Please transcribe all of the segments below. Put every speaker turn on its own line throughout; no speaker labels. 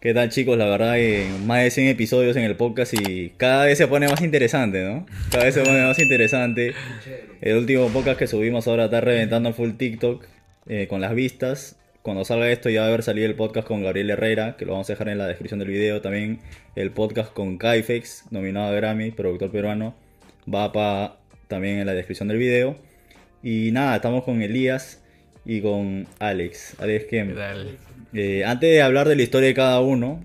¿Qué tal chicos? La verdad que más de 100 episodios en el podcast y cada vez se pone más interesante, ¿no? Cada vez se pone más interesante. El último podcast que subimos ahora está reventando full TikTok eh, con las vistas. Cuando salga esto ya va a haber salido el podcast con Gabriel Herrera, que lo vamos a dejar en la descripción del video. También el podcast con Kaifex, nominado a Grammy, productor peruano. Va para también en la descripción del video. Y nada, estamos con Elías y con Alex. Alex Kem.
¿Qué?
Eh, antes de hablar de la historia de cada uno,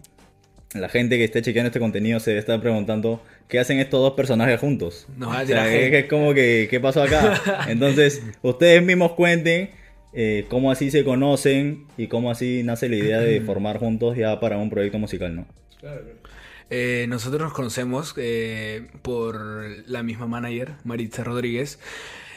la gente que esté chequeando este contenido se debe estar preguntando qué hacen estos dos personajes juntos.
No,
o sea, es, es como que, ¿qué pasó acá? Entonces, ustedes mismos cuenten eh, cómo así se conocen y cómo así nace la idea de formar juntos ya para un proyecto musical, ¿no?
Eh, nosotros nos conocemos eh, por la misma manager, Maritza Rodríguez.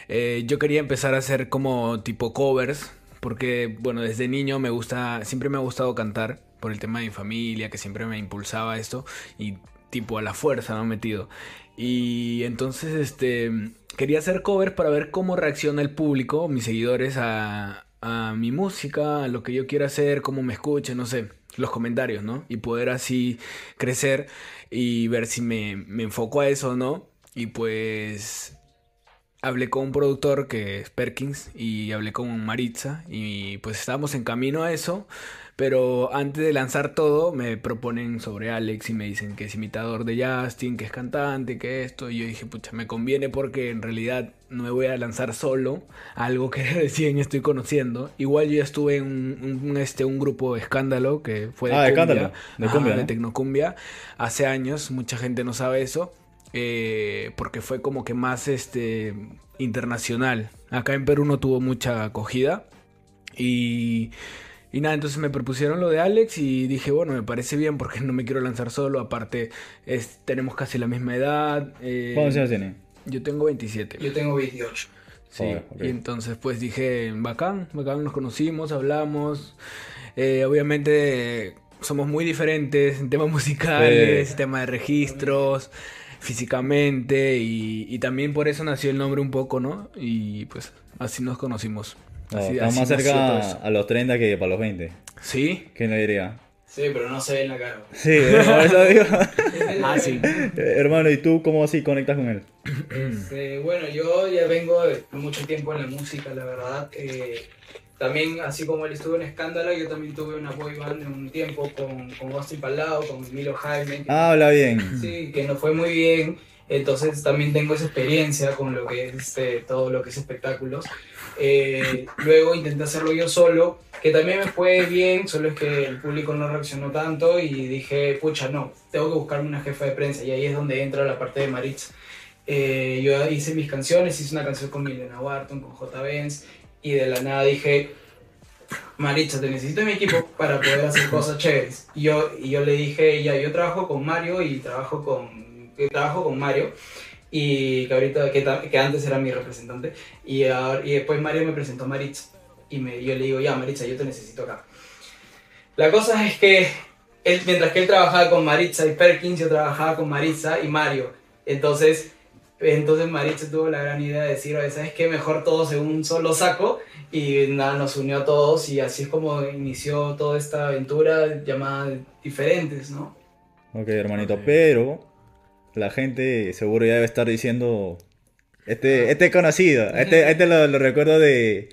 Eh, yo quería empezar a hacer como tipo covers, porque bueno, desde niño me gusta, siempre me ha gustado cantar por el tema de mi familia, que siempre me impulsaba esto y tipo a la fuerza, ¿no? Metido. Y entonces, este, quería hacer covers para ver cómo reacciona el público, mis seguidores, a, a mi música, a lo que yo quiera hacer, cómo me escuchen, no sé, los comentarios, ¿no? Y poder así crecer y ver si me, me enfoco a eso o no. Y pues hablé con un productor que es Perkins y hablé con Maritza y pues estábamos en camino a eso. Pero antes de lanzar todo, me proponen sobre Alex y me dicen que es imitador de Justin, que es cantante, que esto. Y yo dije, pucha, me conviene porque en realidad no me voy a lanzar solo, algo que recién estoy conociendo. Igual yo ya estuve en un, un, este, un grupo escándalo que fue de
Ah, de
cumbia,
Escándalo, de cumbia,
de
¿no?
tecnocumbia, hace años. Mucha gente no sabe eso. Eh, porque fue como que más este internacional. Acá en Perú no tuvo mucha acogida. Y, y nada, entonces me propusieron lo de Alex y dije, bueno, me parece bien porque no me quiero lanzar solo. Aparte, es, tenemos casi la misma edad. eh,
¿Cuántos años tienen?
Yo tengo 27.
Yo tengo 28.
Sí,
Joder, ok.
y entonces pues dije, bacán, bacán, nos conocimos, hablamos. Eh, obviamente somos muy diferentes en temas musicales,
Sí.
tema de registros, físicamente, y, y también por eso nació el nombre un poco, ¿no? Y pues así nos conocimos.
No,
Así-
estamos más
así
cerca a los 30 que para los 20.
¿Sí?
¿Quién lo diría?
Sí, pero no se ve en la cara.
Sí, por eso digo.
Ah, sí.
Eh, Hermano, ¿y tú cómo así conectas con él?
Este, bueno, yo ya vengo mucho tiempo en la música, la verdad. Eh, también, así como él estuvo en Escándalo, yo también tuve una boy band en un tiempo con, con Austin Palao, con Emilio Jaime. que-
Habla bien.
Sí, que nos fue muy bien. Entonces también tengo esa experiencia con lo que es este, todo lo que es espectáculos. Eh, luego intenté hacerlo yo solo, que también me fue bien, solo es que el público no reaccionó tanto y dije, pucha, no, tengo que buscarme una jefa de prensa y ahí es donde entra la parte de Maritza. Eh, yo hice mis canciones, hice una canción con Milena Barton, con J. Benz y de la nada dije, Maritza, te necesito en mi equipo para poder hacer cosas chéveres. Y yo, y yo le dije, ya, yo trabajo con Mario y trabajo con, trabajo con Mario. Y que ahorita, que, que antes era mi representante. Y, ahora- y después Mario me presentó a Maritza. Y me, yo le digo, ya, Maritza, yo te necesito acá. La cosa es que él, mientras que él trabajaba con Maritza y Perkins, yo trabajaba con Maritza y Mario. Entonces, entonces Maritza tuvo la gran idea de decir, oye, ¿sabes qué? Mejor todos en un solo saco. Y nada, nos unió a todos y así es como inició toda esta aventura llamada Diferentes, ¿no?
Ok, hermanito, pero la gente seguro ya debe estar diciendo, este, este es conocido, este, este lo, lo recuerdo de,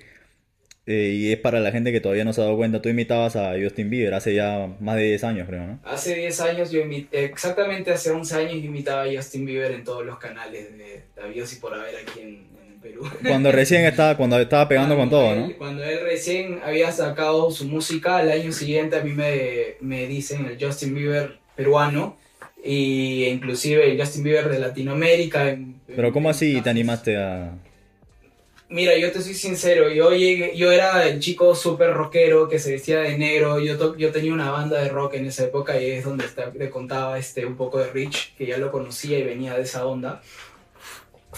eh, y es para la gente que todavía no se ha dado cuenta, tú imitabas a Justin Bieber hace ya más de 10 años, creo, ¿no?
Hace 10 años yo imité, exactamente hace 11 años yo imitaba a Justin Bieber en todos los canales de Davíos y por haber aquí en, Perú.
Cuando recién estaba, cuando estaba pegando con todo, ¿no?
Cuando él recién había sacado su música, al año siguiente a mí me, me dicen el Justin Bieber peruano y inclusive el Justin Bieber de Latinoamérica. en-
Pero ¿cómo así te animaste a...?
Mira, yo te soy sincero, yo llegué, yo era el chico súper rockero que se vestía de negro, yo, to- yo tenía una banda de rock en esa época y es donde está- te contaba este, un poco de Rich, que ya lo conocía y venía de esa onda.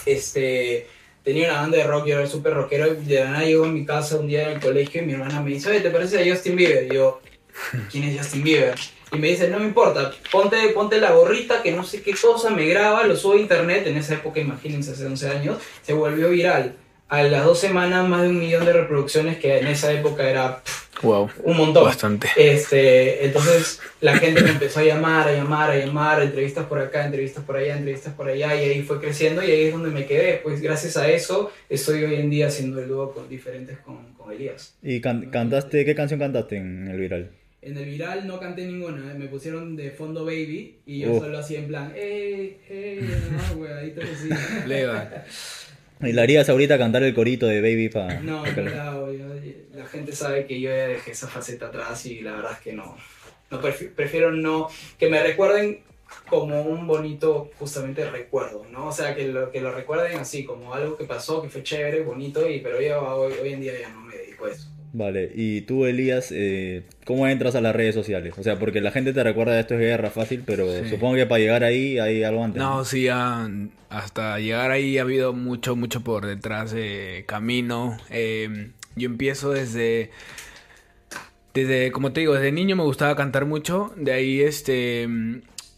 Este, tenía una banda de rock, yo era súper rockero y de la nada llego a mi casa un día en el colegio y mi hermana me dice, oye, ¿te parece a Justin Bieber? Y yo, ¿quién es Justin Bieber? Y me dice, no me importa, ponte, ponte la gorrita que no sé qué cosa, me graba, lo subo a internet, en esa época, imagínense, hace 11 años, se volvió viral. A las dos semanas, más de un millón de reproducciones, que en esa época era pff,
Wow.
Un montón.
Bastante.
Este, entonces la gente me empezó a llamar, a llamar, a llamar, entrevistas por acá, entrevistas por allá, entrevistas por allá, y ahí fue creciendo y ahí es donde me quedé. Pues gracias a eso estoy hoy en día haciendo el dúo con diferentes con, con Elías.
¿Y can- cantaste, qué canción cantaste en el viral?
En el viral no canté ninguna, me pusieron de fondo baby y yo
Uf.
solo hacía en plan, ¡eh, eh! No, huevaditos así.
Leva.
¿Y la harías ahorita cantar el corito de Baby para...?
No, no, yo- la gente sabe que yo ya dejé esa faceta atrás y la verdad es que no. no prefi- prefiero no. Que me recuerden como un bonito, justamente, recuerdo, ¿no? O sea, que lo, que lo recuerden así, como algo que pasó, que fue chévere, bonito, y, pero yo hoy, hoy en día ya no me dedico a eso.
Vale, y tú, Elías, eh, ¿cómo entras a las redes sociales? O sea, porque la gente te recuerda de esto es guerra fácil, pero
Sí.
supongo que para llegar ahí hay algo antes.
No, sí, ya, hasta llegar ahí ha habido mucho, mucho por detrás de camino. Eh, yo empiezo desde, desde, como te digo, desde niño me gustaba cantar mucho. De ahí, este,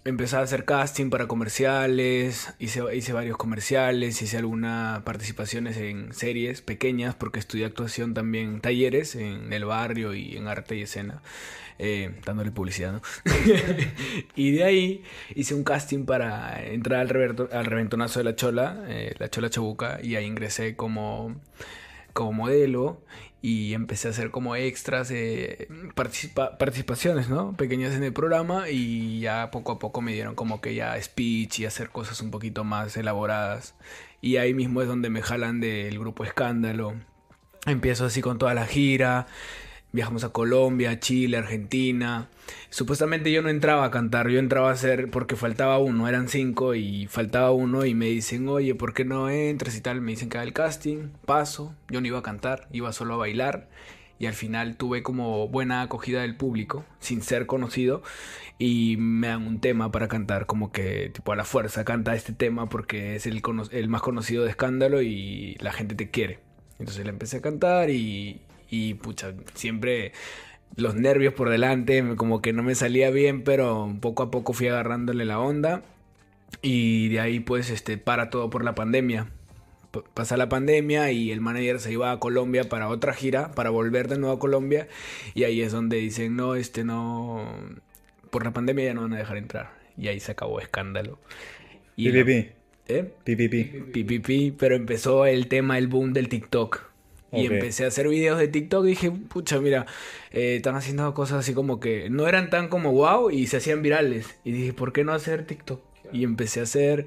empecé a hacer casting para comerciales, hice, hice varios comerciales, hice algunas participaciones en series pequeñas, porque estudié actuación también, talleres en el barrio y en arte y escena. eh, dándole publicidad, ¿no? y de ahí hice un casting para entrar al, reverto- al reventonazo de la Chola, eh, la Chola Chabuca, y ahí ingresé como, como modelo y empecé a hacer como extras, eh, participa- participaciones, ¿no? Pequeñas en el programa y ya poco a poco me dieron como que ya speech y hacer cosas un poquito más elaboradas. Y ahí mismo es donde me jalan del grupo Escándalo. Empiezo así con toda la gira. Viajamos a Colombia, Chile, Argentina. Supuestamente yo no entraba a cantar, yo entraba a hacer porque faltaba uno, eran cinco y faltaba uno y me dicen, oye, ¿por qué no entras y tal? Me dicen que haga el casting, paso, yo no iba a cantar, iba solo a bailar y al final tuve como buena acogida del público, sin ser conocido, y me dan un tema para cantar, como que tipo a la fuerza canta este tema porque es el, el más conocido de escándalo y la gente te quiere. Entonces le empecé a cantar y, y pucha, siempre los nervios por delante, como que no me salía bien, pero poco a poco fui agarrándole la onda. Y de ahí pues este para todo por la pandemia. P- Pasa la pandemia y el manager se iba a Colombia para otra gira, para volver de nuevo a Colombia. Y ahí es donde dicen, no, este no, por la pandemia ya no van a dejar entrar. Y ahí se acabó escándalo. Y
PPP,
¿Eh?
PPP.
pero empezó el tema, el boom del TikTok. Y empecé a hacer videos de TikTok y dije, pucha, mira, eh, están haciendo cosas así como que no eran tan como wow y se hacían virales. Y dije, ¿por qué no hacer TikTok? Y empecé a hacer,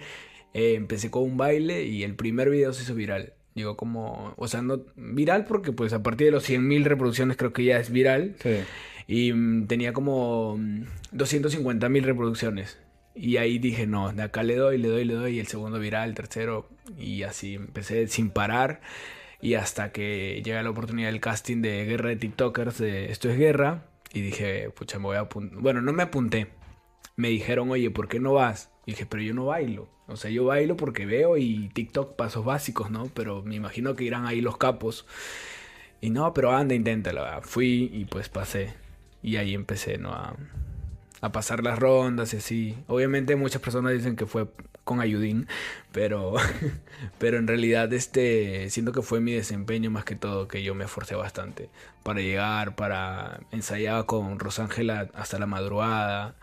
eh, empecé con un baile y el primer video se hizo viral. Llegó como, o sea, no viral porque pues a partir de los 100.000 reproducciones creo que ya es viral.
Sí.
Y mm, tenía como 250 mil reproducciones. Y ahí dije, no, de acá le doy, le doy, le doy. Y el segundo viral, el tercero. Y así empecé sin parar. Y hasta que llega la oportunidad del casting de Guerra de TikTokers de Esto es Guerra. Y dije, pucha, me voy a apuntar. Bueno, no me apunté. Me dijeron, oye, ¿por qué no vas? Y dije, pero yo no bailo. O sea, yo bailo porque veo y TikTok pasos básicos, ¿no? Pero me imagino que irán ahí los capos. Y no, pero anda, inténtalo. Fui y pues pasé. Y ahí empecé, ¿no? A, a pasar las rondas y así. Obviamente muchas personas dicen que fue con ayudín, pero, pero en realidad este, siento que fue mi desempeño más que todo, que yo me esforcé bastante para llegar, para ensayaba con Rosángela hasta la madrugada.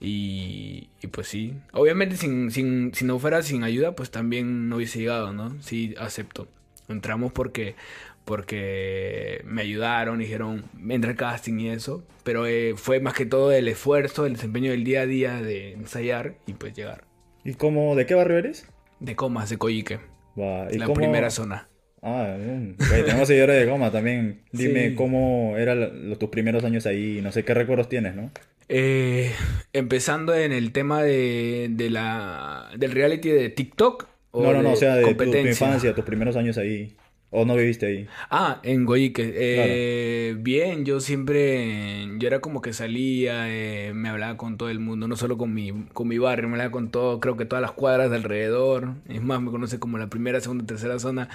Y, y pues sí, obviamente sin, sin, si no fuera sin ayuda, pues también no hubiese llegado, ¿no? Sí, acepto. Entramos porque, porque me ayudaron, dijeron, entra al casting y eso. Pero eh, fue más que todo el esfuerzo, el desempeño del día a día de ensayar y pues llegar.
¿Y cómo, de qué barrio eres?
De Comas, de Coyique,
Va, ¿y
la
cómo-
primera zona.
Ah, tenemos seguidores de Goma también. Dime
Sí.
cómo eran tus primeros años ahí, no sé qué recuerdos tienes, ¿no?
Eh, empezando en el tema de, de la, del reality de TikTok.
No, no, no, o sea, de tu, infancia, tus primeros años ahí. ¿O no viviste ahí?
Ah, en Goique. Eh, Bien, yo siempre, yo era como que salía, eh, me hablaba con todo el mundo, no solo con mi, con mi barrio, me hablaba con todo, creo que todas las cuadras de alrededor. Es más, me conoce como la primera, segunda, tercera zona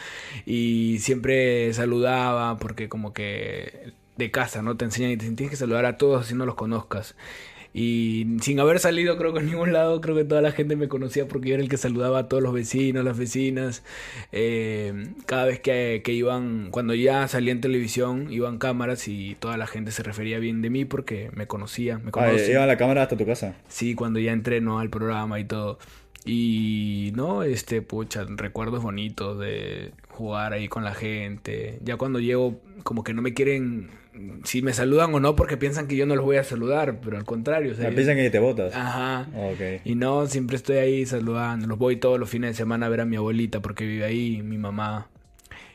y siempre saludaba porque como que de casa, ¿no? Te enseñan y te tienes que saludar a todos así no los conozcas. Y sin haber salido creo que en ningún lado, creo que toda la gente me conocía porque yo era el que saludaba a todos los vecinos, las vecinas. Eh, cada vez que, que iban, cuando ya salía en televisión, iban cámaras y toda la gente se refería bien de mí porque me conocía, me
Ah,
conocía.
iba la cámara hasta tu casa.
Sí, cuando ya entreno al programa y todo. Y no, este, pucha, recuerdos bonitos de jugar ahí con la gente. Ya cuando llego, como que no me quieren, si me saludan o no, porque piensan que yo no los voy a saludar, pero al contrario. o sea,
Ah, piensan que te botas.
Ajá.
Ok.
Y no, siempre estoy ahí saludando. Los voy todos los fines de semana a ver a mi abuelita porque vive ahí, mi mamá.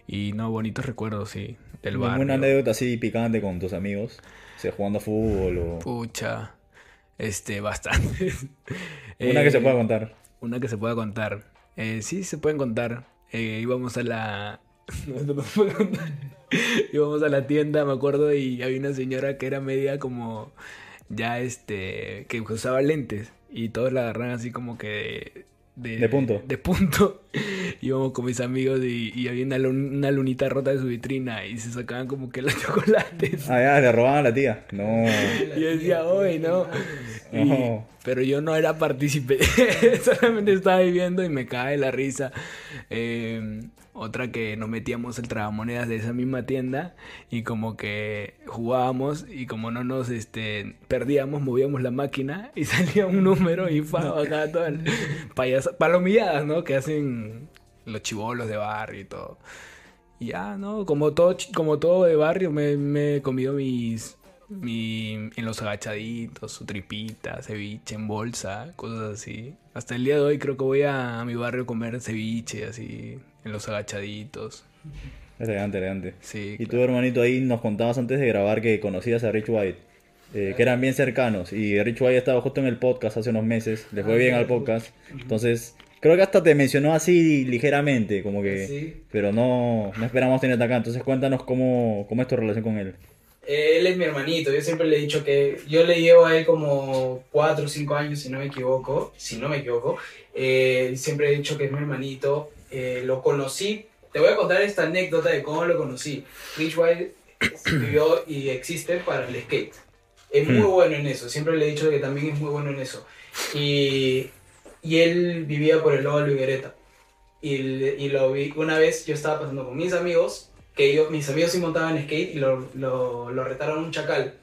Y no, bonitos recuerdos, sí, del.
¿Alguna anécdota así picante con tus amigos? O sea, jugando fútbol o...
Pucha, este, bastante.
Una que se
Eh,
pueda contar.
Una que se pueda contar. Eh, sí, se pueden contar. Eh, íbamos a la. No, puede contar. íbamos a la tienda, me acuerdo, y había una señora que era media como. Ya este. que usaba lentes. Y todos la agarran así como que. De,
De punto.
De punto. Íbamos con mis amigos y, y había una, una lunita rota de su vitrina y se sacaban como que los chocolates.
Ah, ya, le robaban a la tía. No.
Y yo decía, hoy, ¿no? Y- pero yo no era partícipe, solamente estaba viviendo y me cae la risa. Eh, otra que nos metíamos el tragamonedas de esa misma tienda y como que jugábamos y como no nos este, perdíamos, movíamos la máquina y salía un número y bajaba todo el payasa- palomilladas, ¿no? Que hacen los chivolos de barrio y todo. Y ya, ¿no? Como todo, como todo de barrio, me, me he comido mis, en los agachaditos, su tripita, ceviche en bolsa, cosas así. Hasta el día de hoy creo que voy a, a mi barrio a comer ceviche, así, en los agachaditos.
Elegante, elegante.
Sí.
Y tú, hermanito, ahí nos contabas antes de grabar que conocías a Rich White. eh, que eran bien cercanos. Y Rich White estaba justo en el podcast hace unos meses. Le fue bien al podcast. Entonces, creo que hasta te mencionó así ligeramente. Como que...
Sí.
Pero no, no esperamos tenerte acá. Entonces, cuéntanos cómo, cómo es tu relación con él.
Él es mi hermanito, yo siempre le he dicho que yo le llevo a él como 4 o 5 años, si no me equivoco, si no me equivoco, Eh, siempre he dicho que es mi hermanito, Eh, lo conocí, te voy a contar esta anécdota de cómo lo conocí. Rich White vivió y existe para el skate, es muy
Hmm.
bueno en eso, siempre le he dicho que también es muy bueno en eso. Y, y él vivía por el lado de Higuereta. Y, y lo vi, una vez yo estaba pasando con mis amigos, que ellos, mis amigos sí montaban skate y lo, lo, lo retaron a un chacal.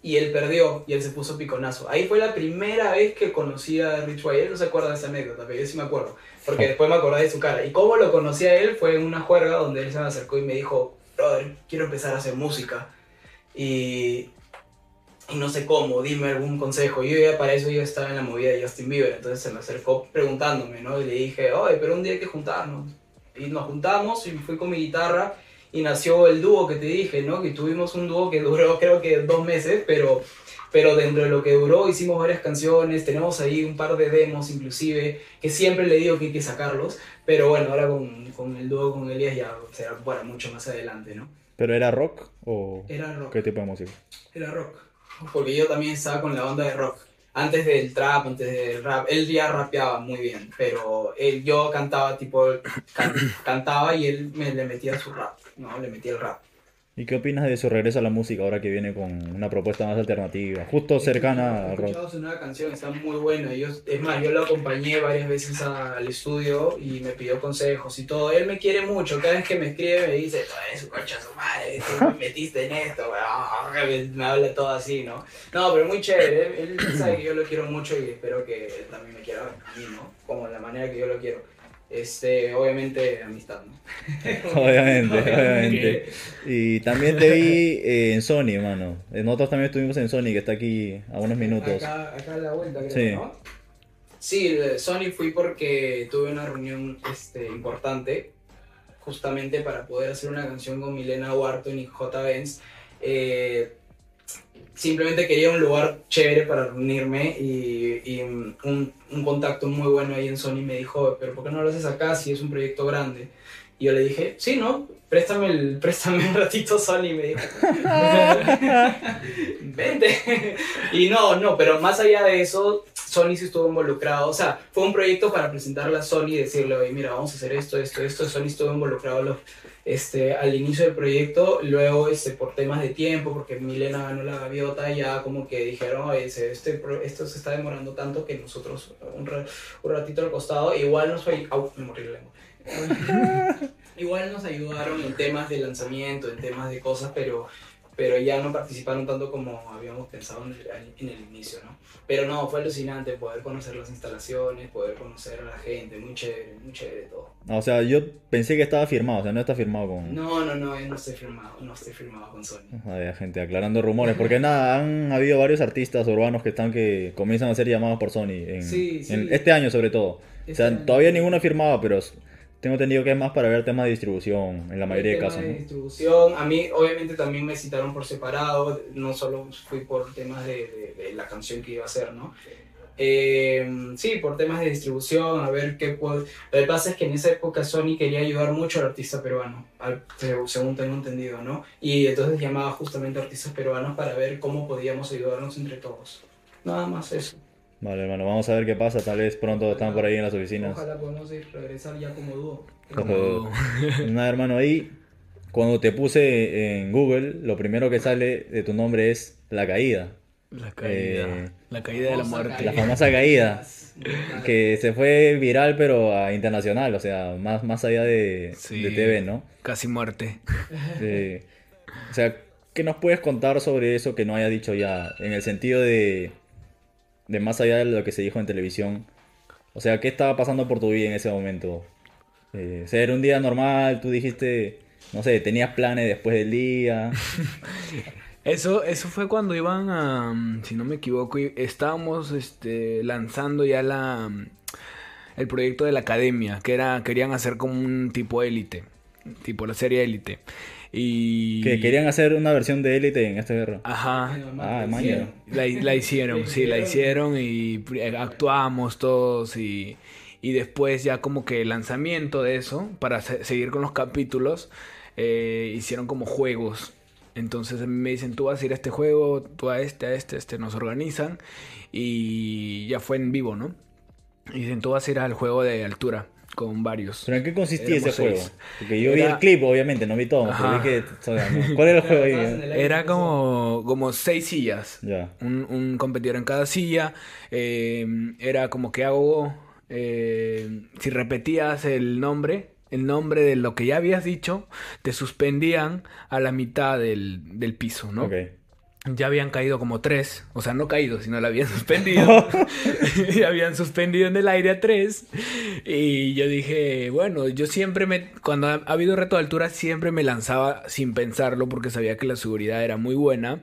Y él perdió y él se puso piconazo. Ahí fue la primera vez que conocí a Rich White. Él no se acuerda de esa anécdota, pero yo sí me acuerdo. Porque después me acordé de su cara. Y cómo lo conocí a él fue en una juerga donde él se me acercó y me dijo, brother, quiero empezar a hacer música. Y, y no sé cómo, dime algún consejo. Yo ya para eso yo estaba en la movida de Justin Bieber, entonces se me acercó preguntándome, ¿no? Y le dije, oye, pero un día hay que juntarnos. Y nos juntamos y fui con mi guitarra y nació el dúo que te dije, ¿no? Que tuvimos un dúo que duró creo que dos meses, pero, pero dentro de lo que duró hicimos varias canciones, tenemos ahí un par de demos inclusive, que siempre le digo que hay que sacarlos, pero bueno, ahora con, con el dúo con Elias ya será, bueno, mucho más adelante, ¿no?
¿Pero era rock o
Era rock.
qué tipo de música?
Era rock. Porque yo también estaba con la onda de rock. Antes del trap, antes del rap. Él ya rapeaba muy bien, pero él, yo cantaba tipo, can- cantaba y él me le metía su rap, ¿no? Le metía el rap.
¿Y qué opinas de su regreso a la música ahora que viene con una propuesta más alternativa? Justo cercana
He
al rock.
escuchado su nueva canción, está muy buena. Yo, es más, yo lo acompañé varias veces a- al estudio y me pidió consejos y todo. Él me quiere mucho, cada vez que me escribe me dice, "Ay, su concha su madre, tú me metiste en esto, weón". me habla todo así, ¿no? No, pero muy chévere, él, él sabe que yo lo quiero mucho y espero que él también me quiera a mí, ¿no? Como la manera que yo lo quiero. Este, obviamente, amistad, ¿no?
Obviamente, obviamente. Y también te vi eh, en Sony, hermano. Eh, Nosotros también estuvimos en Sony, que está aquí a unos minutos.
Acá, acá a la vuelta, creo,
Sí.
¿no? Sí, Sony fui porque tuve una reunión este, importante, justamente para poder hacer una canción con Milena Wharton y J. Benz. Eh, simplemente quería un lugar chévere para reunirme y, un, contacto muy bueno ahí en Sony me dijo, pero ¿por qué no lo haces acá si es un proyecto grande? Y yo le dije, sí, ¿no? Préstame, el, préstame un ratito Sony, me dijo. Vente. y no, no, pero más allá de eso, Sony sí estuvo involucrado. O sea, fue un proyecto para presentarle a Sony y decirle, oye, mira, vamos a hacer esto, esto, esto. Sony estuvo involucrado los, este, al inicio del proyecto, luego este, por temas de tiempo, porque Milena ganó la gaviota, ya como que dijeron, Oye, este, esto se está demorando tanto que nosotros un, un ratito al costado, igual nos fue... Au, me morí la lengua. igual nos ayudaron en temas de lanzamiento, en temas de cosas, pero pero ya no participaron tanto como habíamos pensado en el, en el, inicio, ¿no? Pero no, fue alucinante poder conocer las instalaciones, poder conocer a la gente, muy chévere, muy chévere todo.
O sea, yo pensé que estaba firmado, o sea, no está firmado con...
No, no, no, no estoy firmado, no estoy firmado con Sony.
Había gente aclarando rumores, porque nada, han habido varios artistas urbanos que están que comienzan a ser llamados por Sony, en, sí, sí. en este año sobre todo. o sea, este todavía ninguno ha firmado, pero tengo entendido que es más para ver temas de distribución, en la mayoría de casos.
de distribución, a mí obviamente también me citaron por separado, no solo fui por temas de, de, la canción que iba a hacer, ¿no? Eh, sí, por temas de distribución, a ver qué puedo... Lo que pasa es que en esa época Sony quería ayudar mucho al artista peruano, según tengo entendido, ¿no? Y entonces llamaba justamente a artistas peruanos para ver cómo podíamos ayudarnos entre todos. Nada más eso.
Vale, hermano, vamos a ver qué pasa. Tal vez pronto están por ahí en las oficinas.
Ojalá podamos ir, regresar ya como dúo.
Nada, hermano, ahí cuando te puse en Google, lo primero que sale de tu nombre es La Caída.
La caída. Eh, la caída de la muerte.
La famosa caída. Que se fue viral, pero a internacional, o sea, más, más allá de, de TV, ¿no?
Casi muerte.
O sea, ¿qué nos puedes contar sobre eso que no haya dicho ya? En el sentido de de más allá de lo que se dijo en televisión. O sea, ¿qué estaba pasando por tu vida en ese momento? Eh, era un día normal, tú dijiste, no sé, tenías planes después del día.
Eso, eso fue cuando iban a, si no me equivoco, estábamos este, lanzando ya la, el proyecto de la academia, que era, querían hacer como un tipo élite, tipo la serie élite. Y...
Que querían hacer una versión de Élite en esta guerra.
Ajá. Ah, la, la, hicieron, sí, la hicieron y actuamos todos y, y después ya como que el lanzamiento de eso, para seguir con los capítulos, eh, hicieron como juegos. Entonces me dicen, tú vas a ir a este juego, tú a este, a este, a este, nos organizan y ya fue en vivo, ¿no? Y dicen, tú vas a ir al juego de altura con varios.
¿Pero en qué consistía ese juego? Porque yo vi el clip, obviamente, no vi todo. que... ¿Cuál era el juego ahí?
Era como, como seis sillas. Un, un, competidor en cada silla. Eh, era como que hago... Eh, si repetías el nombre, el nombre de lo que ya habías dicho, te suspendían a la mitad del, del piso, ¿no? Okay ya habían caído como tres, o sea, no caído, sino la habían suspendido. ya habían suspendido en el aire a tres. Y yo dije, bueno, yo siempre me, cuando ha, habido reto de altura, siempre me lanzaba sin pensarlo porque sabía que la seguridad era muy buena.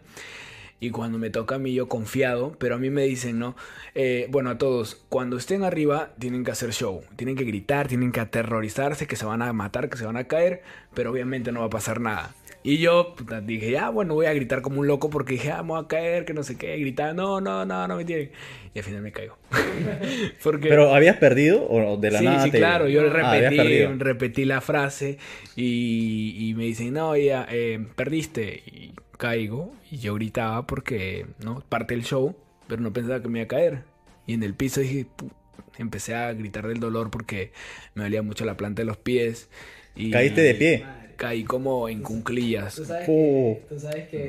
Y cuando me toca a mí, yo confiado, pero a mí me dicen, ¿no? Eh, bueno, a todos, cuando estén arriba, tienen que hacer show, tienen que gritar, tienen que aterrorizarse, que se van a matar, que se van a caer, pero obviamente no va a pasar nada. Y yo dije, ya, bueno, voy a gritar como un loco porque dije, ah, me voy a caer, que no sé qué, gritar, no, no, no, no me tienen. Y al final me caigo.
porque... ¿Pero habías perdido o de la nada?
Sí, claro, yo ah, repetí, repetí la frase y, y me dicen, no, ya, eh, perdiste. Y caigo y yo gritaba porque, ¿no? Parte del show, pero no pensaba que me iba a caer. Y en el piso dije, empecé a gritar del dolor porque me dolía mucho la planta de los pies. Y...
¿Caíste de pie?
Caí como en cunclillas.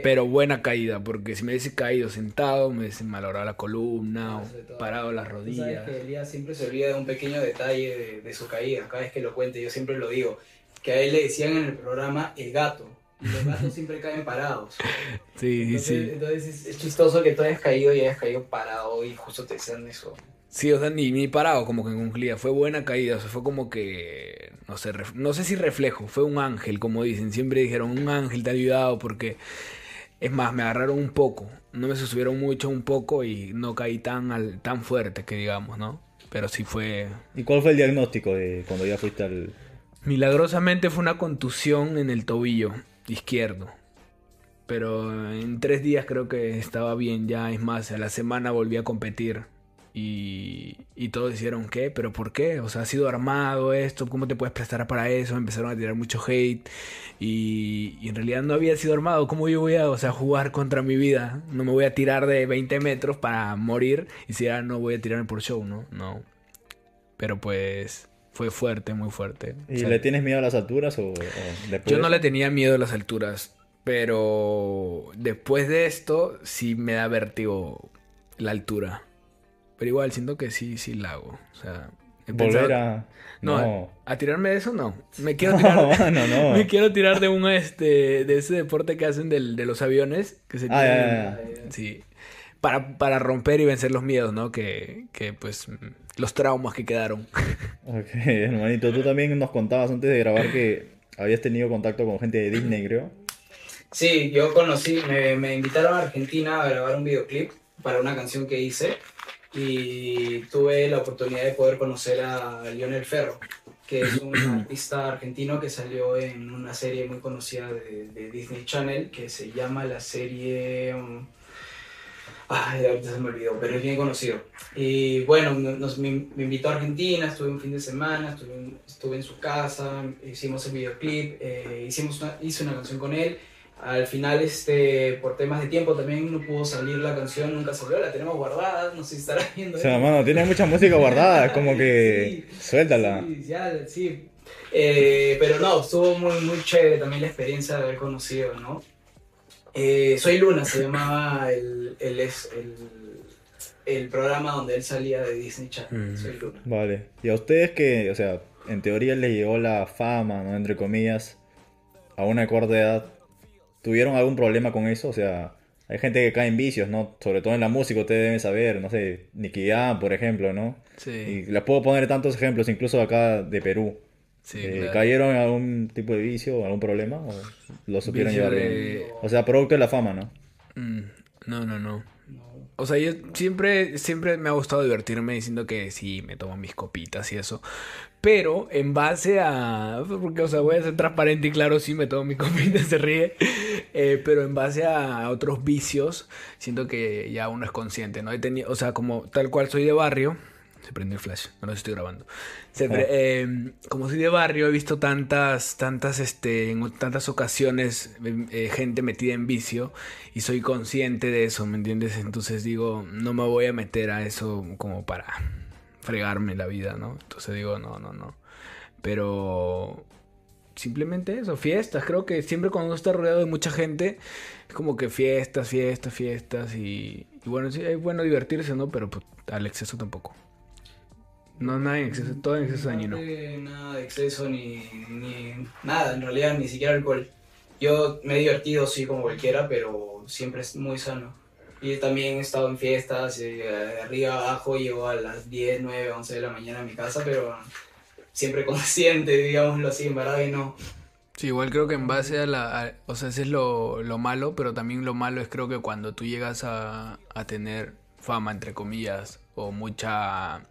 Pero buena caída, porque si me hubiese caído sentado, me hubiese malogrado la columna, o parado las rodillas.
sabes que Elías siempre se olvida de un pequeño detalle de, su caída. Cada vez que lo cuente, yo siempre lo digo. Que a él le decían en el programa el gato. Y los gatos siempre caen parados.
Sí, sí.
Entonces es, es, chistoso que tú hayas caído y hayas caído parado y justo te decían eso.
Sí, o sea, ni, ni parado como que en cunclillas. Fue buena caída, o sea, fue como que no sé, no sé si reflejo, fue un ángel, como dicen, siempre dijeron, un ángel te ha ayudado porque, es más, me agarraron un poco, no me subieron mucho, un poco y no caí tan, al, tan fuerte que digamos, ¿no? Pero sí fue...
¿Y cuál fue el diagnóstico de cuando ya fuiste al...?
Milagrosamente fue una contusión en el tobillo izquierdo. Pero en tres días creo que estaba bien ya, es más, a la semana volví a competir y, y, todos dijeron, ¿qué? ¿Pero por qué? O sea, ha sido armado esto, ¿cómo te puedes prestar para eso? Empezaron a tirar mucho hate y, y, en realidad no había sido armado. ¿Cómo yo voy a o sea, jugar contra mi vida? No me voy a tirar de 20 metros para morir y si no voy a tirarme por show, ¿no? No. Pero pues fue fuerte, muy fuerte.
¿Y le tienes miedo a las alturas o,
Yo no le tenía miedo a las alturas, pero después de esto sí me da vértigo la altura. Pero igual siento que sí, sí la hago. O sea,
Volver a...
No, a tirarme de eso no. Me quiero tirar. No, no, Me quiero tirar de un este de ese deporte que hacen del, de los aviones que se ah, Sí. Para, para romper y vencer los miedos, ¿no? Que, que pues los traumas que quedaron.
Ok, hermanito, tú también nos contabas antes de grabar que habías tenido contacto con gente de Disney, creo.
Sí, yo conocí, me, me invitaron a Argentina a grabar un videoclip para una canción que hice y tuve la oportunidad de poder conocer a Lionel Ferro, que es un artista argentino que salió en una serie muy conocida de, Disney Channel que se llama la serie... Um, ay, ahorita se me olvidó, pero es bien conocido. Y bueno, nos, me, invitó a Argentina, estuve un fin de semana, estuve, estuve en su casa, hicimos el videoclip, eh, hicimos hice una canción con él al final, este, por temas de tiempo también no pudo salir la canción, nunca salió, la tenemos guardada, no sé si estará viendo.
O sea, mano, tiene mucha música guardada, como que suéltala.
Sí, ya, sí. Eh, pero no, estuvo muy, muy chévere también la experiencia de haber conocido, ¿no? Eh, Soy Luna se llamaba el, el, el, el, programa donde él salía de Disney Channel. Mm. Soy Luna.
Vale. Y a ustedes que, o sea, en teoría les llegó la fama, ¿no? Entre comillas, a una corta edad ¿Tuvieron algún problema con eso? O sea, hay gente que cae en vicios, ¿no? Sobre todo en la música, ustedes deben saber, no sé, Nicky Jam, por ejemplo, ¿no? Sí. Y les puedo poner tantos ejemplos, incluso acá de Perú. Sí, eh, ¿Cayeron en algún tipo de vicio, algún problema? ¿O lo supieron llevar bien? O sea, producto de la fama, ¿no?
Mm, no, no, no. O sea, yo siempre, siempre me ha gustado divertirme diciendo que sí, me tomo mis copitas y eso. Pero en base a. Porque, o sea, voy a ser transparente y claro, sí me tomo mis copitas, se ríe. Eh, pero en base a otros vicios, siento que ya uno es consciente, ¿no? He tenido, o sea, como tal cual soy de barrio se prende el flash, no lo estoy grabando. Em, como soy de barrio, he visto tantas, tantas, este, en tantas ocasiones em, eh, gente metida en vicio y soy consciente de eso, ¿me entiendes? Entonces digo, no me voy a meter a eso como para fregarme la vida, ¿no? Entonces digo, no, no, no. Pero simplemente eso, fiestas. Creo que siempre cuando uno está rodeado de mucha gente, es como que fiestas, fiestas, fiestas. Y, bueno, sí, es bueno divertirse, ¿no? Pero pues, al exceso tampoco. No, nada en exceso, todo en exceso dañino.
Nada de exceso ni, ni nada, en realidad, ni siquiera alcohol. Yo me he divertido, sí, como cualquiera, pero siempre es muy sano. Y también he estado en fiestas, eh, de arriba abajo, llego a las 10, 9, 11 de la mañana a mi casa, pero siempre consciente, digámoslo así, en verdad, y no.
Sí, igual creo que en base a la... o sea, ese es lo, lo, malo, pero también lo malo es creo que cuando tú llegas a, a tener fama, entre comillas, o mucha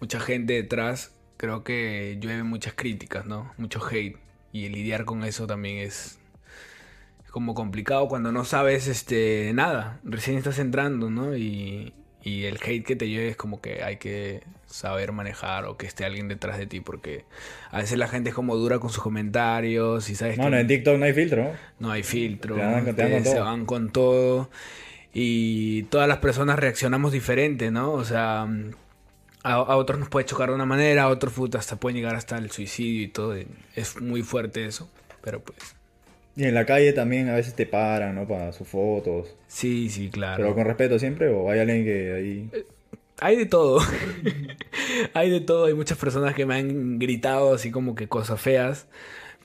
mucha gente detrás, creo que llueve muchas críticas, ¿no? Mucho hate. Y lidiar con eso también es como complicado cuando no sabes este nada. Recién estás entrando, ¿no? Y, y el hate que te lleve es como que hay que saber manejar o que esté alguien detrás de ti porque a veces la gente es como dura con sus comentarios y sabes
no, no en TikTok no hay filtro
no hay filtro se van con todo y todas las personas reaccionamos diferente no o sea a, otros nos puede chocar de una manera, a otros hasta pueden llegar hasta el suicidio y todo. Es muy fuerte eso, pero pues...
Y en la calle también a veces te paran, ¿no? Para sus fotos.
Sí, sí, claro.
Pero con respeto siempre o hay alguien que ahí...
Eh, hay de todo. hay de todo. Hay muchas personas que me han gritado así como que cosas feas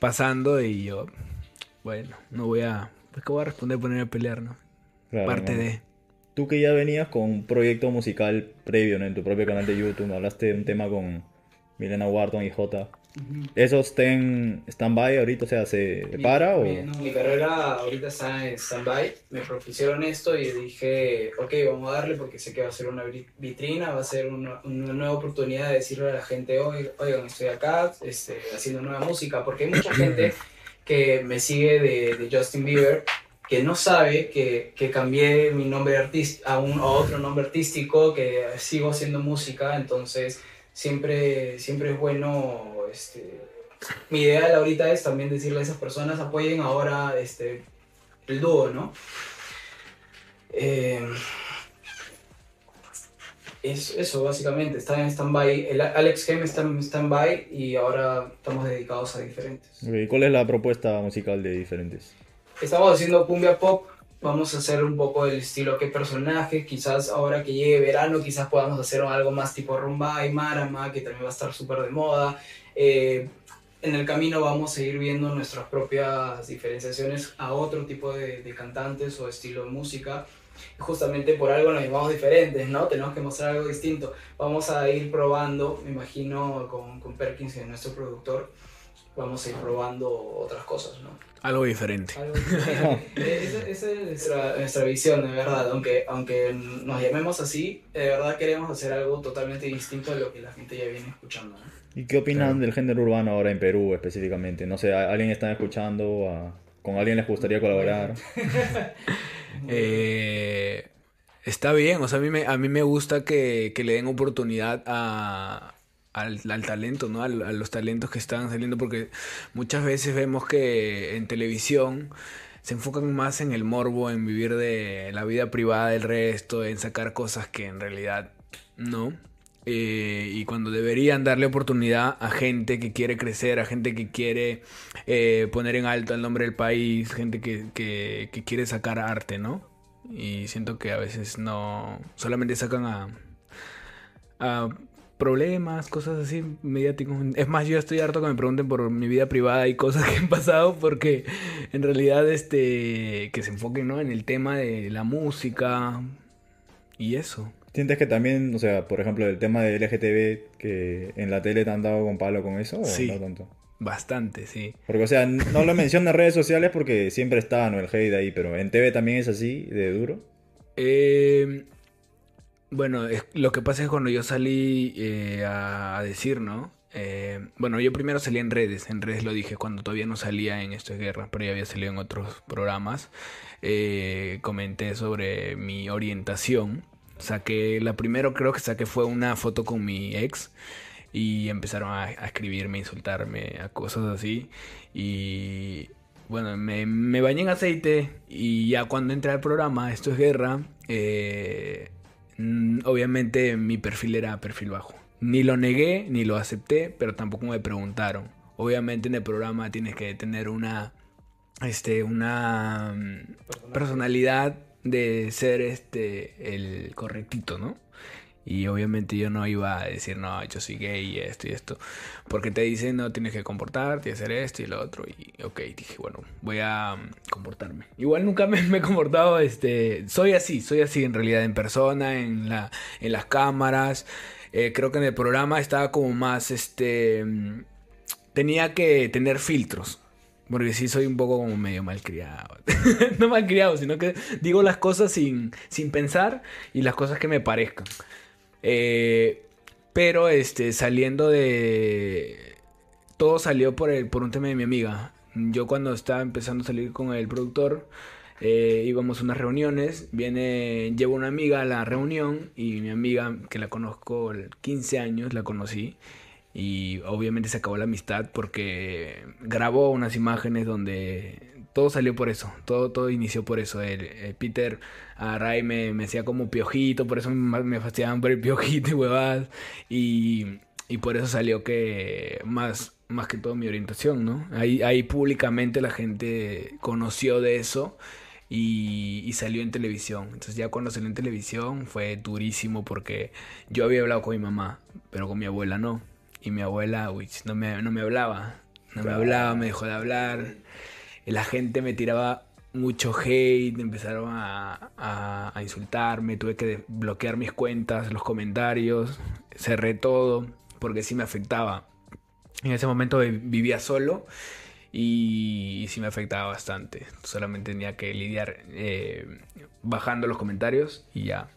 pasando y yo, bueno, no voy a... Pues que voy a responder ponerme a pelear, ¿no? Parte de
tú que ya venías con un proyecto musical previo ¿no? en tu propio canal de YouTube, hablaste de un tema con Milena Wharton y J. ¿Esos están stand-by ahorita? O sea, ¿se para o...?
Mi, carrera ahorita está en stand-by. Me propusieron esto y dije, ok, vamos a darle porque sé que va a ser una vitrina, va a ser una, una nueva oportunidad de decirle a la gente, oigan, estoy acá este, haciendo nueva música, porque hay mucha gente que me sigue de, de Justin Bieber que no sabe que, que cambié mi nombre artístico a, un, a otro nombre artístico, que sigo haciendo música, entonces siempre, siempre es bueno, este, mi idea ahorita es también decirle a esas personas, apoyen ahora este, el dúo, ¿no? Eh, Es eso, básicamente. Está en stand-by. Alex Gem está en stand-by y ahora estamos dedicados a diferentes.
Ok, ¿Cuál es la propuesta musical de diferentes?
Estamos haciendo cumbia pop. Vamos a hacer un poco el estilo que personaje. Quizás ahora que llegue verano, quizás podamos hacer algo más tipo rumba y marama, que también va a estar súper de moda. Eh, en el camino vamos a ir viendo nuestras propias diferenciaciones a otro tipo de, de cantantes o estilo de música justamente por algo nos llamamos diferentes, ¿no? Tenemos que mostrar algo distinto. Vamos a ir probando, me imagino, con, con Perkins, que es nuestro productor, vamos a ir probando otras cosas, ¿no?
Algo diferente.
Algo diferente. esa, esa es nuestra, nuestra visión, de verdad. Aunque, aunque nos llamemos así, de verdad queremos hacer algo totalmente distinto de lo que la gente ya viene escuchando, ¿no?
¿Y qué opinan
Claro.
del género urbano ahora en Perú específicamente? No sé, ¿a- ¿alguien está escuchando? ¿A- ¿Con alguien les gustaría colaborar?
Eh, está bien, o sea, a mí me, a mí me gusta que, que le den oportunidad a, al, al talento, ¿no? Al- A, los talentos que están saliendo, porque muchas veces vemos que en televisión se enfocan más en el morbo, en vivir de la vida privada del resto, en sacar cosas que en realidad no. Eh, y cuando deberían darle oportunidad a gente que quiere crecer, a gente que quiere eh, poner en alto el nombre del país, gente que, que, que quiere sacar arte, ¿no? Y siento que a veces no, solamente sacan a, a problemas, cosas así mediáticos. Es más, yo estoy harto que me pregunten por mi vida privada y cosas que han pasado porque en realidad este que se enfoquen, ¿no? en el tema de la música y eso.
¿Sientes que también, o sea, por ejemplo, el tema de LGTB, que en la tele te han dado con palo con eso? ¿O
Sí.
no tanto?
Bastante, sí.
Porque, o sea, no lo menciono en redes sociales porque siempre está, ¿no? El hate ahí, pero en TV también es así, de duro.
Eh, bueno, es- lo que pasa es cuando yo salí eh, a, decir, ¿no? Eh, bueno, yo primero salí en redes, en redes lo dije cuando todavía no salía en Esto es Guerra, pero ya había salido en otros programas. Eh, comenté sobre mi orientación. Saqué, la primero creo que saqué fue una foto con mi ex y empezaron a, a escribirme, insultarme, a cosas así. Y bueno, me, me bañé en aceite y ya cuando entré al programa, esto es guerra, eh, obviamente mi perfil era perfil bajo. Ni lo negué, ni lo acepté, pero tampoco me preguntaron. Obviamente en el programa tienes que tener una, este, una mm, personalidad de ser este, el correctito, ¿no? Y obviamente yo no iba a decir, no, yo soy gay y esto y esto. Porque te dicen, no, tienes que comportarte y hacer esto y lo otro. Y ok, dije, bueno, voy a mm, comportarme. Igual nunca me, me he comportado, este, soy así, soy así en realidad, en persona, en, la, en las cámaras. Eh, creo que en el programa estaba como más, este, mm, tenía que tener filtros. Porque sí soy un poco como medio malcriado. no malcriado, sino que digo las cosas sin, sin pensar y las cosas que me parezcan. Eh, pero este, saliendo de... Todo salió por, el, por un tema de mi amiga. Yo cuando estaba empezando a salir con el productor, eh, íbamos a unas reuniones, viene, llevo una amiga a la reunión y mi amiga, que la conozco 15 años, la conocí. Y obviamente se acabó la amistad porque grabó unas imágenes donde todo salió por eso, todo, todo inició por eso. El, el Peter a Ray me, me hacía como piojito, por eso me, me fastidiaban por el piojito y huevadas. Y, y por eso salió que más, más que todo mi orientación, ¿no? Ahí, ahí públicamente la gente conoció de eso y, y salió en televisión. Entonces ya cuando salió en televisión fue durísimo porque yo había hablado con mi mamá, pero con mi abuela no. Y mi abuela, uy, no me, no me hablaba. No me hablaba, me dejó de hablar. La gente me tiraba mucho hate, empezaron a, insultarme, tuve que bloquear mis cuentas, los comentarios, cerré todo, porque sí me afectaba. En ese momento vi- vivía solo y, sí me afectaba bastante. Solamente tenía que lidiar eh, bajando los comentarios y ya.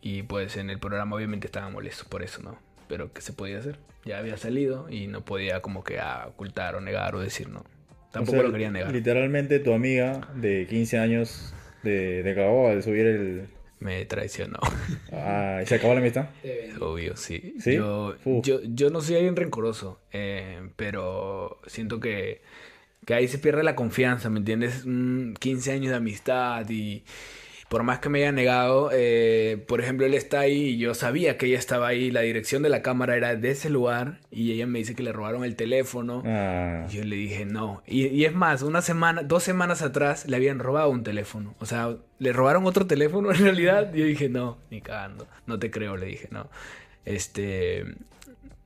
Y pues en el programa obviamente estaba molesto por eso, ¿no? Pero ¿qué se podía hacer? Ya había salido y no podía como que ocultar o negar o decir no. Tampoco
O sea,
lo quería negar.
Literalmente tu amiga de 15 años de, de cagó al subir el...
Me traicionó.
Ah, ¿y se acabó la amistad?
Ven.
Obvio, sí.
¿Sí?
Yo, yo, yo no soy alguien rencoroso, eh, pero siento que, que ahí se pierde la confianza, ¿me entiendes? Mm, 15 años de amistad y por más que me haya negado, eh, por ejemplo, él está ahí y yo sabía que ella estaba ahí, la dirección de la cámara era de ese lugar y ella me dice que le robaron el teléfono.
Ah,
Y yo le dije no. Y, y es más, una semana, dos semanas atrás le habían robado un teléfono. O sea, le robaron otro teléfono en realidad. Y yo dije, no, ni cagando. No te creo, le dije, no. Este.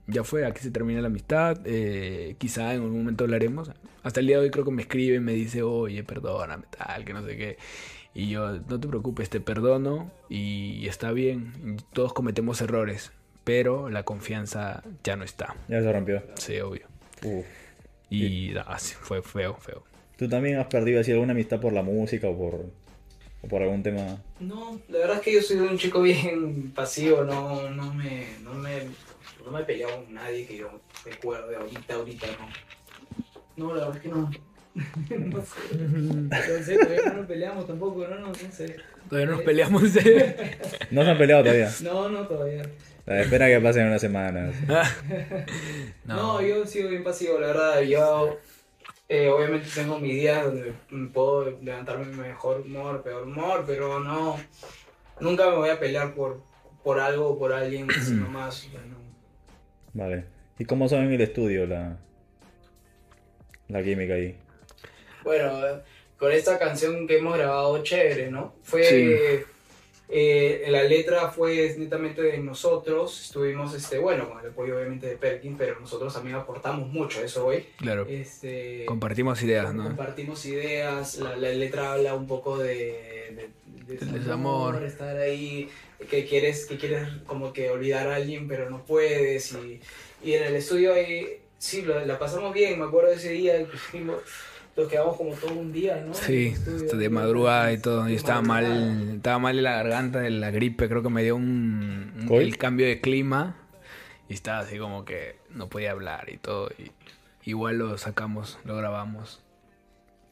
Ya fue, aquí se termina la amistad. eh, quizá en algún momento hablaremos. Hasta el día de hoy creo que me escribe y me dice, oye, perdóname, tal, que no sé qué. Y yo, no te preocupes, te perdono y está bien. Todos cometemos errores, pero la confianza ya no está.
ya se rompió.
Sí, obvio.
Uf.
Y ah, sí, fue feo, feo.
¿Tú también has perdido así alguna amistad por la música o por, o por algún tema?
No, la verdad es que yo soy un chico bien pasivo, no, no me, no me, no me he peleado con nadie que yo recuerde ahorita, ahorita no. No, la verdad es que no. no sé. No todavía no nos peleamos tampoco, no, no, no sé.
Todavía nos peleamos.
No se han peleado todavía.
No, no, todavía.
La espera que pasen unas semanas.
No, yo sigo bien pasivo, la verdad. Yo eh, obviamente tengo mis días donde puedo levantarme mejor humor, peor humor, pero no. Nunca me voy a pelear por, por algo o por alguien, sino más. o sea, no.
Vale. ¿Y cómo son en el estudio la, la química ahí?
Bueno, con esta canción que hemos grabado, chévere, ¿no? Fue.
Sí.
eh, la letra fue netamente de nosotros. Estuvimos, este, bueno, con el apoyo obviamente de Perkin, pero nosotros también aportamos mucho a eso hoy.
Claro.
Este,
Compartimos ideas, ¿no?
Compartimos ideas, la, la letra habla un poco de, de, desamor,
desamor.
estar ahí, que quieres, que quieres como que olvidar a alguien pero no puedes y, y en el estudio ahí, sí, lo- la pasamos bien, me acuerdo de ese día, inclusive nos quedamos como todo un día, ¿no?
Sí,
estudio.
de madrugada y todo.
De
Y estaba
madrugada.
mal, estaba mal en la garganta de la gripe. Creo que me dio un, un- el cambio de clima. Y estaba así como que no podía hablar y todo. Y igual lo sacamos, lo grabamos.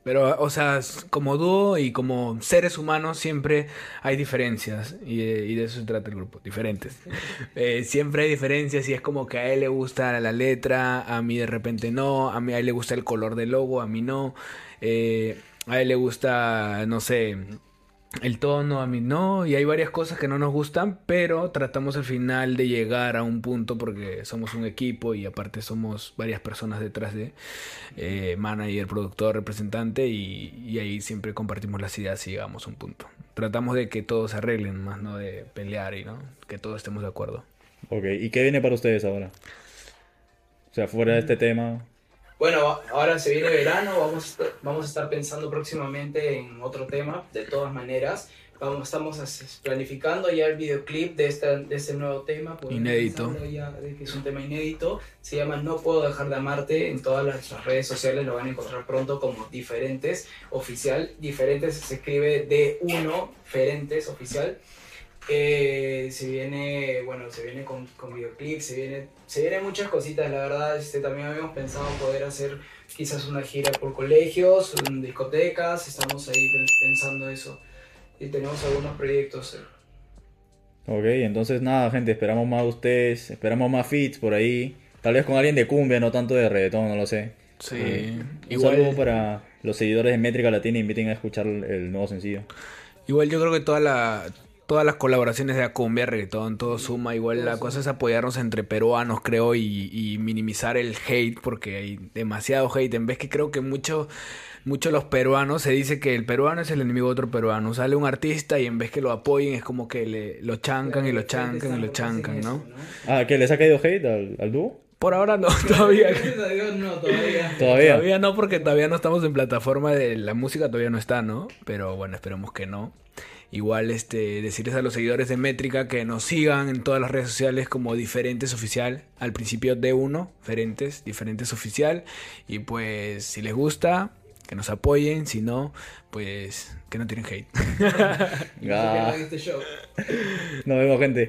Pero, o sea, como dúo y como seres humanos siempre hay diferencias. Y, eh, y de eso se trata el grupo, diferentes. Eh, siempre hay diferencias y es como que a él le gusta la letra, a mí de repente no, a mí a él le gusta el color del logo, a mí no. Eh, a él le gusta, no sé, el tono, a mí no, y hay varias cosas que no nos gustan, pero tratamos al final de llegar a un punto porque somos un equipo y aparte somos varias personas detrás de eh, manager, productor, representante y, y ahí siempre compartimos las ideas y llegamos a un punto. Tratamos de que todos se arreglen, más no de pelear y no, que todos estemos de acuerdo.
Ok, ¿y qué viene para ustedes ahora? O sea, fuera de este tema.
Bueno, ahora se viene verano, vamos a estar, vamos a estar pensando próximamente en otro tema, de todas maneras. Vamos, estamos planificando ya el videoclip de, esta, de este nuevo tema.
Inédito.
Ya, es un tema inédito. Se llama No Puedo Dejar de Amarte. En todas las, las redes sociales lo van a encontrar pronto como Diferentes Oficial. Diferentes se escribe D1, Diferentes Oficial. Eh, se viene, bueno, se viene con, con videoclip, se viene, se vienen muchas cositas, la verdad, este, también habíamos pensado poder hacer quizás una gira por colegios, en discotecas, estamos ahí pen- pensando eso, y tenemos algunos proyectos. eh.
Ok, entonces nada, gente, esperamos más de ustedes, esperamos más feats por ahí. Tal vez con alguien de cumbia, no tanto de reggaetón, no lo sé.
Sí,
Eh, Un
igual,
saludo para los seguidores de Métrica Latina, inviten a escuchar el, el nuevo sencillo.
igual yo creo que toda la, todas las colaboraciones de la cumbia, reggaetón, todo suma. Igual la cosa es apoyarnos entre peruanos, creo, y, y minimizar el hate, porque hay demasiado hate. En vez que creo que mucho, mucho los peruanos se dice que el peruano es el enemigo de otro peruano. Sale un artista y en vez que lo apoyen es como que le, lo chancan y lo chancan y lo chancan, ¿no?
Ah, ¿qué? ¿Les ha caído hate al, al dúo?
Por ahora no, todavía.
Gracias a Dios, no, todavía.
Todavía.
Todavía no, porque todavía no estamos en plataforma de la música, todavía no está, ¿no? Pero bueno, esperemos que no. Igual este, decirles a los seguidores de Métrica que nos sigan en todas las redes sociales como Diferentes Oficial. Al principio D1, Diferentes, Diferentes Oficial. Y pues si les gusta, que nos apoyen. Si no, pues que no tienen hate.
Ah.
Show.
Nos vemos, gente.